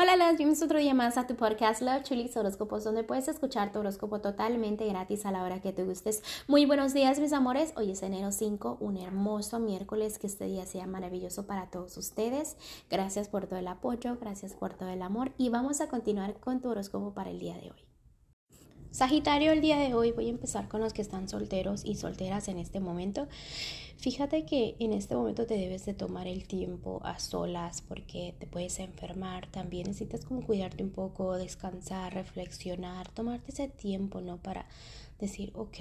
Hola, las bienvenidos otro día más a tu podcast Love Chulis Horóscopos, donde puedes escuchar tu horóscopo totalmente gratis a la hora que te gustes. Muy buenos días, mis amores. Hoy es enero 5, un hermoso miércoles. Que este día sea maravilloso para todos ustedes. Gracias por todo el apoyo, gracias por todo el amor. Y vamos a continuar con tu horóscopo para el día de hoy. Sagitario, el día de hoy voy a empezar con los que están solteros y solteras en este momento. Fíjate que en este momento te debes de tomar el tiempo a solas porque te puedes enfermar. También necesitas como cuidarte un poco, descansar, reflexionar, tomarte ese tiempo, ¿no? Para decir, ok,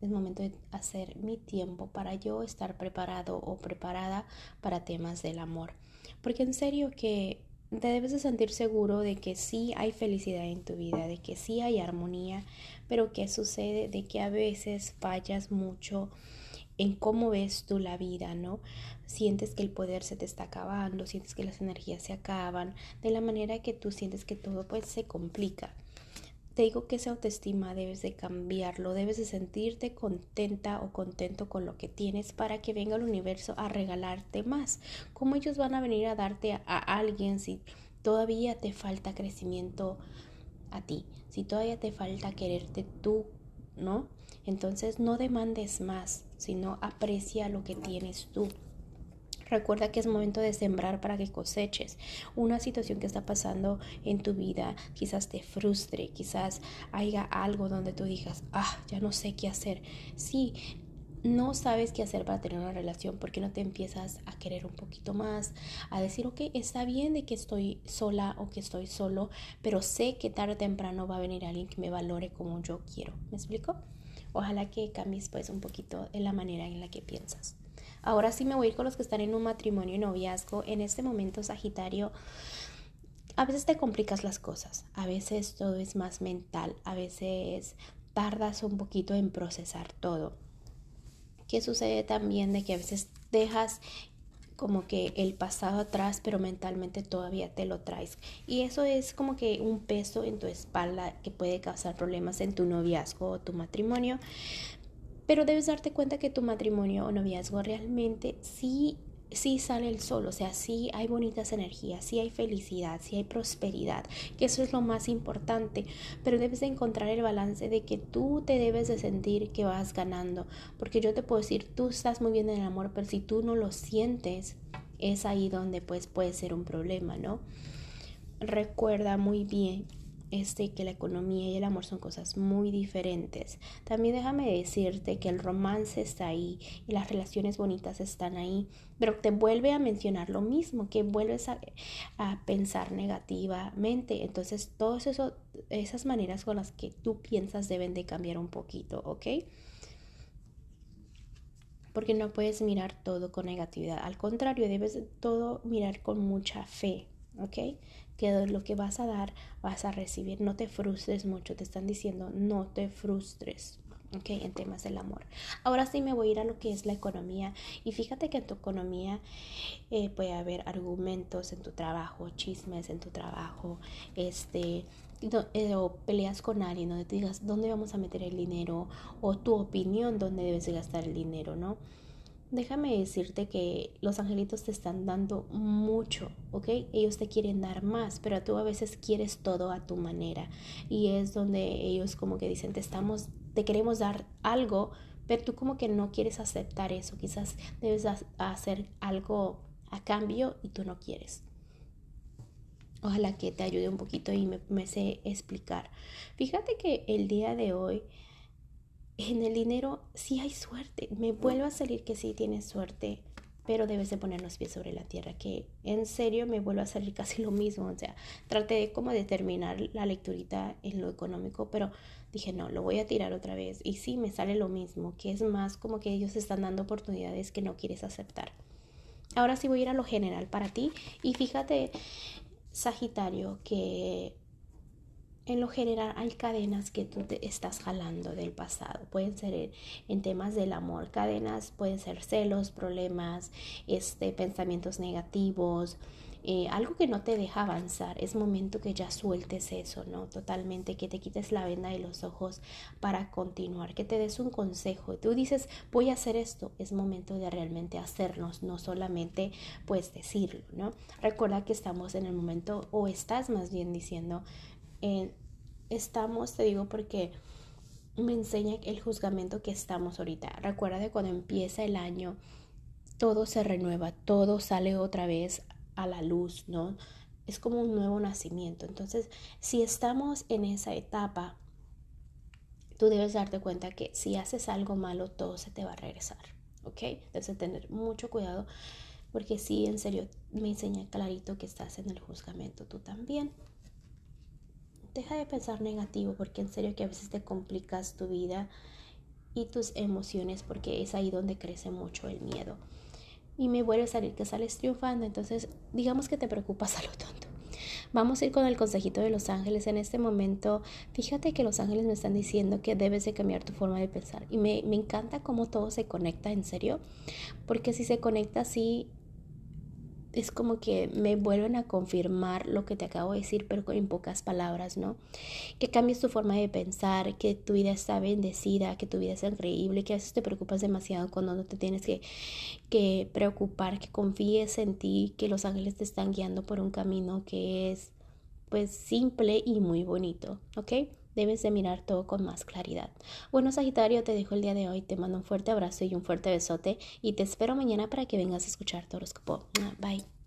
es momento de hacer mi tiempo para yo estar preparado o preparada para temas del amor. Porque en serio que te debes de sentir seguro de que sí hay felicidad en tu vida, de que sí hay armonía, pero ¿qué sucede? De que a veces fallas mucho en cómo ves tú la vida, ¿no? Sientes que el poder se te está acabando, sientes que las energías se acaban, de la manera que tú sientes que todo pues se complica te digo que esa autoestima debes de cambiarlo, debes de sentirte contenta o contento con lo que tienes para que venga el universo a regalarte más. ¿Cómo ellos van a venir a darte a, alguien si todavía te falta crecimiento a ti? Si todavía te falta quererte tú, ¿no? Entonces no demandes más, sino aprecia lo que tienes tú. Recuerda que es momento de sembrar para que coseches. Una situación que está pasando en tu vida quizás te frustre, quizás haya algo donde tú digas, ah, ya no sé qué hacer. Sí, no sabes qué hacer para tener una relación porque no te empiezas a querer un poquito más, a decir, ok, está bien de que estoy sola o que estoy solo, pero sé que tarde o temprano va a venir alguien que me valore como yo quiero. ¿Me explico? Ojalá que cambies pues un poquito en la manera en la que piensas. Ahora sí me voy a ir con los que están en un matrimonio y noviazgo. En este momento, Sagitario, a veces te complicas las cosas, a veces todo es más mental, a veces tardas un poquito en procesar todo. ¿Qué sucede también de que a veces dejas como que el pasado atrás, pero mentalmente todavía te lo traes. Y eso es como que un peso en tu espalda que puede causar problemas en tu noviazgo o tu matrimonio. Pero debes darte cuenta que tu matrimonio o noviazgo realmente sí, sí sale el sol, o sea, sí hay bonitas energías, sí hay felicidad, sí hay prosperidad, que eso es lo más importante, pero debes de encontrar el balance de que tú te debes de sentir que vas ganando, porque yo te puedo decir, tú estás muy bien en el amor, pero si tú no lo sientes, es ahí donde pues puede ser un problema, ¿no? Recuerda muy bien este, que la economía y el amor son cosas muy diferentes. También déjame decirte que el romance está ahí y las relaciones bonitas están ahí, pero te vuelve a mencionar lo mismo, que vuelves a, pensar negativamente. Entonces, todas esas maneras con las que tú piensas deben de cambiar un poquito, ¿ok? Porque no puedes mirar todo con negatividad. Al contrario, debes todo mirar con mucha fe, ¿ok? Que lo que vas a dar vas a recibir. No te frustres mucho, te están diciendo no te frustres. ¿ok? En temas del amor. Ahora sí me voy a ir a lo que es la economía. Y fíjate que en tu economía eh, puede haber argumentos en tu trabajo, chismes en tu trabajo, este, eh, o peleas con alguien donde digas dónde vamos a meter el dinero o tu opinión dónde debes gastar el dinero, ¿no? Déjame decirte que los angelitos te están dando mucho, ¿ok? Ellos te quieren dar más, pero tú a veces quieres todo a tu manera. Y es donde ellos como que dicen, te estamos, te queremos dar algo, pero tú como que no quieres aceptar eso. Quizás debes hacer algo a cambio y tú no quieres. Ojalá que te ayude un poquito y me, me sé explicar. Fíjate que el día de hoy en el dinero sí hay suerte. Me vuelve a salir que sí tienes suerte, pero debes de poner los pies sobre la tierra, que en serio me vuelve a salir casi lo mismo. O sea, traté de como de terminar la lecturita en lo económico, pero dije, no, lo voy a tirar otra vez. Y sí, me sale lo mismo, que es más como que ellos están dando oportunidades que no quieres aceptar. Ahora sí voy a ir a lo general para ti. Y fíjate, Sagitario, que en lo general hay cadenas que tú te estás jalando del pasado. Pueden ser en, temas del amor, cadenas pueden ser celos, problemas, este, pensamientos negativos, eh, algo que no te deja avanzar. Es momento que ya sueltes eso, ¿no? Totalmente, que te quites la venda de los ojos para continuar, que te des un consejo. Tú dices, voy a hacer esto. Es momento de realmente hacernos, no solamente pues decirlo, ¿no? Recuerda que estamos en el momento, o estás más bien diciendo, eh, estamos, te digo porque me enseña el juzgamento que estamos ahorita. Recuerda que cuando empieza el año, todo se renueva, todo sale otra vez a la luz, ¿no? Es como un nuevo nacimiento. Entonces, si estamos en esa etapa, tú debes darte cuenta que si haces algo malo, todo se te va a regresar, ¿ok? Debes tener mucho cuidado porque sí, en serio, me enseña clarito que estás en el juzgamento tú también deja de pensar negativo porque en serio que a veces te complicas tu vida y tus emociones porque es ahí donde crece mucho el miedo. Y me vuelve a salir que sales triunfando, entonces digamos que te preocupas a lo tonto. Vamos a ir con el consejito de los ángeles. En este momento, fíjate que los ángeles me están diciendo que debes de cambiar tu forma de pensar. Y me, me encanta cómo todo se conecta, en serio. Porque si se conecta así, es como que me vuelven a confirmar lo que te acabo de decir, pero en pocas palabras, ¿no? Que cambies tu forma de pensar, que tu vida está bendecida, que tu vida es increíble, que a veces te preocupas demasiado cuando no te tienes que, que preocupar, que confíes en ti, que los ángeles te están guiando por un camino que es pues simple y muy bonito, ¿ok? Debes de mirar todo con más claridad. Bueno, Sagitario, te dejo el día de hoy. Te mando un fuerte abrazo y un fuerte besote y te espero mañana para que vengas a escuchar tu horóscopo. Bye.